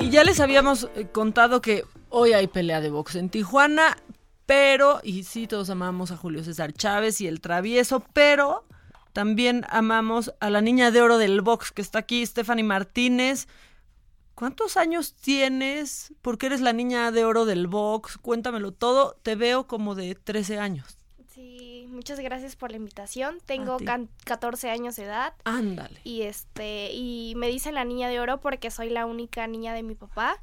Y ya les habíamos eh, contado que hoy hay pelea de box en Tijuana, pero, y sí, todos amamos a Julio César Chávez y el travieso, pero también amamos a la niña de oro del box que está aquí, Stephanie Martínez. ¿Cuántos años tienes? ¿Por qué eres la niña de oro del box? Cuéntamelo todo. Te veo como de 13 años. Sí, muchas gracias por la invitación. Tengo ti. can- 14 años de edad Ándale. y este y me dicen la niña de oro porque soy la única niña de mi papá.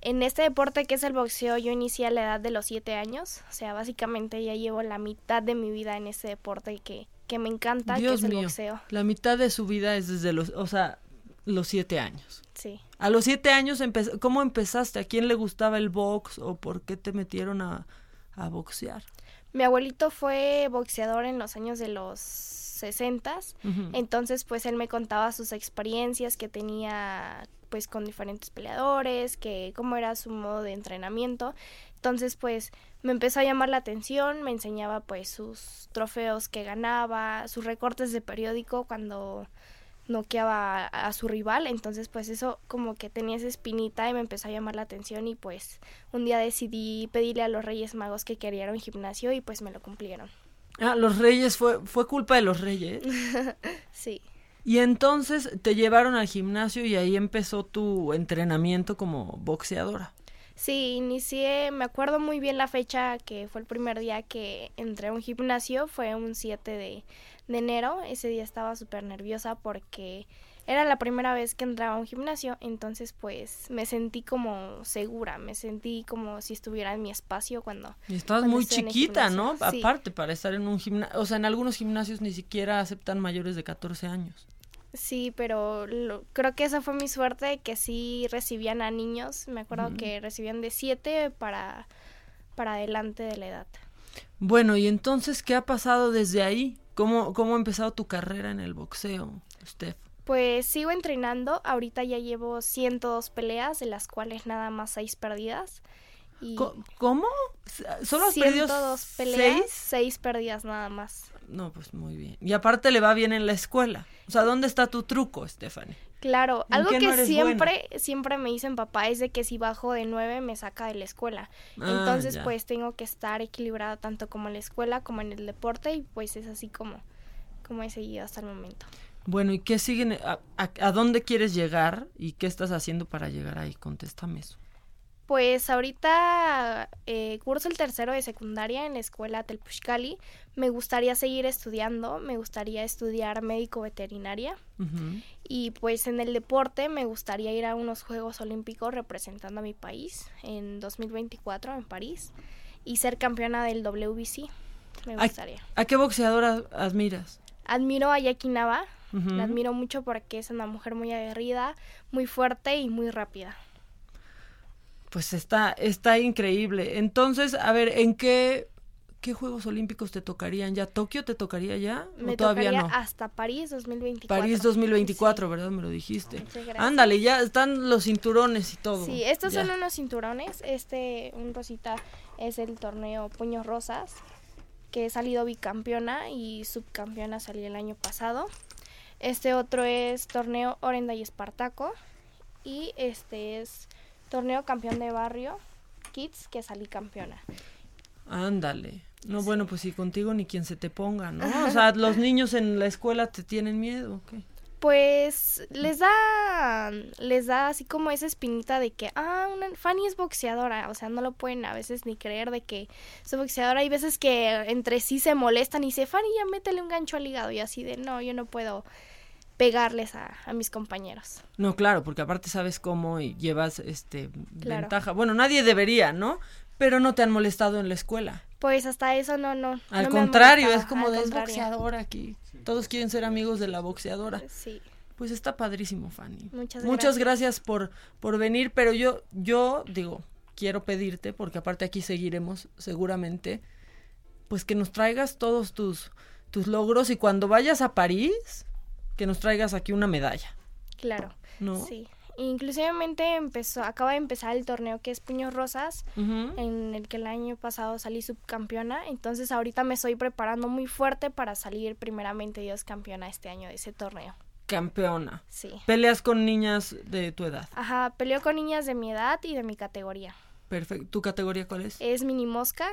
En este deporte que es el boxeo yo inicié a la edad de los 7 años, o sea, básicamente ya llevo la mitad de mi vida en este deporte que, que me encanta, que Dios es el mío. boxeo. La mitad de su vida es desde los, o sea, los siete años. Sí. A los siete años, empe- ¿cómo empezaste? ¿A quién le gustaba el box o por qué te metieron a, a boxear? Mi abuelito fue boxeador en los años de los 60 Ujú. Entonces, pues él me contaba sus experiencias que tenía pues con diferentes peleadores, que cómo era su modo de entrenamiento. Entonces, pues me empezó a llamar la atención, me enseñaba pues sus trofeos que ganaba, sus recortes de periódico cuando noqueaba a, a su rival, entonces pues eso como que tenía esa espinita y me empezó a llamar la atención y pues un día decidí pedirle a los Reyes Magos que quería ir a un gimnasio y pues me lo cumplieron. Ah, los reyes, fue, fue culpa de los reyes. Sí. Y entonces te llevaron al gimnasio y ahí empezó tu entrenamiento como boxeadora. Sí, inicié, me acuerdo muy bien la fecha que fue el primer día que entré a un gimnasio, fue un 7 de, de enero, ese día estaba súper nerviosa porque era la primera vez que entraba a un gimnasio, entonces pues me sentí como segura, me sentí como si estuviera en mi espacio cuando... Y estabas Cuando muy chiquita, ¿no? sí. Aparte, para estar en un gimnasio. O sea, en algunos gimnasios ni siquiera aceptan mayores de 14 años. Sí, pero lo- creo que esa fue mi suerte, que sí recibían a niños, me acuerdo que recibían de 7 para, para adelante de la edad. Bueno, y entonces, ¿qué ha pasado desde ahí? ¿Cómo, cómo ha empezado tu carrera en el boxeo, Steph? Pues sigo entrenando, ahorita ya llevo 102 peleas, de las cuales nada más 6 perdidas. Y ¿Cómo? ¿Solo has perdido 102 peleas, seis? 6 perdidas nada más. No, pues muy bien. Y aparte le va bien en la escuela. O sea, ¿dónde está tu truco, Stephanie? Claro, ¿En algo que no siempre, siempre me dicen papá es de que si bajo de 9 me saca de la escuela. Ah, Entonces, ya. pues tengo que estar equilibrada tanto como en la escuela como en el deporte y pues es así como, como he seguido hasta el momento. Bueno, ¿y qué siguen? ¿A, a, a dónde quieres llegar? ¿Y qué estás haciendo para llegar ahí? Contéstame eso. Pues ahorita eh, curso el tercero de secundaria en la escuela Telpushkali. Me gustaría seguir estudiando, me gustaría estudiar médico veterinaria y pues en el deporte me gustaría ir a unos Juegos Olímpicos representando a mi país en 2024 en París y ser campeona del WBC. Me gustaría. ¿A qué boxeadora admiras? Admiro a Jackie Nava, la admiro mucho porque es una mujer muy aguerrida, muy fuerte y muy rápida. Pues está, está increíble. Entonces, a ver, ¿en qué, qué Juegos Olímpicos te tocarían ya? ¿Tokio te tocaría ya? Me ¿O todavía tocaría no? hasta París 2024. París 2024, Sí. ¿verdad? Me lo dijiste. Ándale, ya están los cinturones y todo. Sí, estos Ya. son unos cinturones. Este, un rosita, es el torneo Puños Rosas, que he salido bicampeona y subcampeona salí el año pasado. Este otro es torneo Orenda y Espartaco. Y este es torneo campeón de barrio Kids, que salí campeona. Ándale. No, bueno, pues si contigo ni quien se te ponga, ¿no? O sea, los niños en la escuela te tienen miedo. Pues les da, les da así como esa espinita de que, ah, una, Fanny es boxeadora, o sea, no lo pueden a veces ni creer de que es boxeadora. Hay veces que entre sí se molestan y dice, Fanny, ya métele un gancho al hígado y así de, no, yo no puedo pegarles a, a mis compañeros. No, claro, porque aparte sabes cómo y llevas este Claro. ventaja. Bueno, nadie debería, ¿no? Pero no te han molestado en la escuela. Pues hasta eso no, no. Al no contrario, es como de es boxeadora aquí. Todos quieren ser amigos de la boxeadora. Sí. Pues está padrísimo, Fanny. Muchas Muchas gracias. gracias por, por venir, pero yo, yo digo, quiero pedirte, porque aparte aquí seguiremos seguramente, pues que nos traigas todos tus, tus logros y cuando vayas a París, que nos traigas aquí una medalla, Claro. ¿no? Sí. Inclusivemente empezó, acaba de empezar el torneo que es Puños Rosas, en el que el año pasado salí subcampeona. Entonces ahorita me estoy preparando muy fuerte para salir primeramente Dios campeona este año de ese torneo. Campeona. Sí. Peleas con niñas de tu edad. Ajá, peleo con niñas de mi edad y de mi categoría. Perfecto. ¿Tu categoría cuál es? Es mini mosca,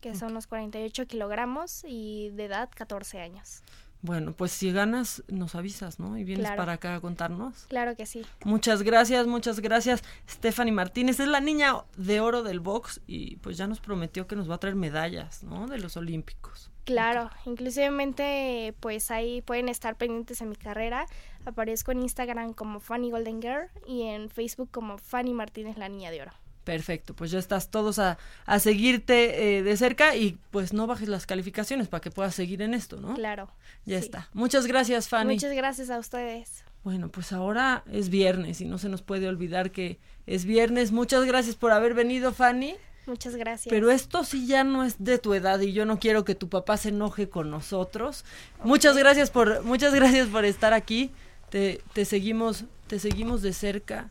que son los 48 kilogramos y de edad 14 años. Bueno, pues si ganas, nos avisas, ¿no? Y vienes Claro. para acá a contarnos. Claro que sí. Muchas gracias, muchas gracias. Stephanie Martínez es la niña de oro del box y pues ya nos prometió que nos va a traer medallas, ¿no? De los Olímpicos. Claro, inclusivemente pues ahí pueden estar pendientes en mi carrera. Aparezco en Instagram como Fanny Golden Girl y en Facebook como Fanny Martínez la niña de oro. Perfecto, pues ya estás todos a, a seguirte eh, de cerca y pues no bajes las calificaciones para que puedas seguir en esto, ¿no? Claro. Ya sí. está. Muchas gracias, Fanny. Muchas gracias a ustedes. Bueno, pues ahora es viernes y no se nos puede olvidar que es viernes. Muchas gracias por haber venido, Fanny. Muchas gracias. Pero esto sí ya no es de tu edad y yo no quiero que tu papá se enoje con nosotros. Muchas gracias por muchas gracias por estar aquí. Te, te seguimos te seguimos de cerca.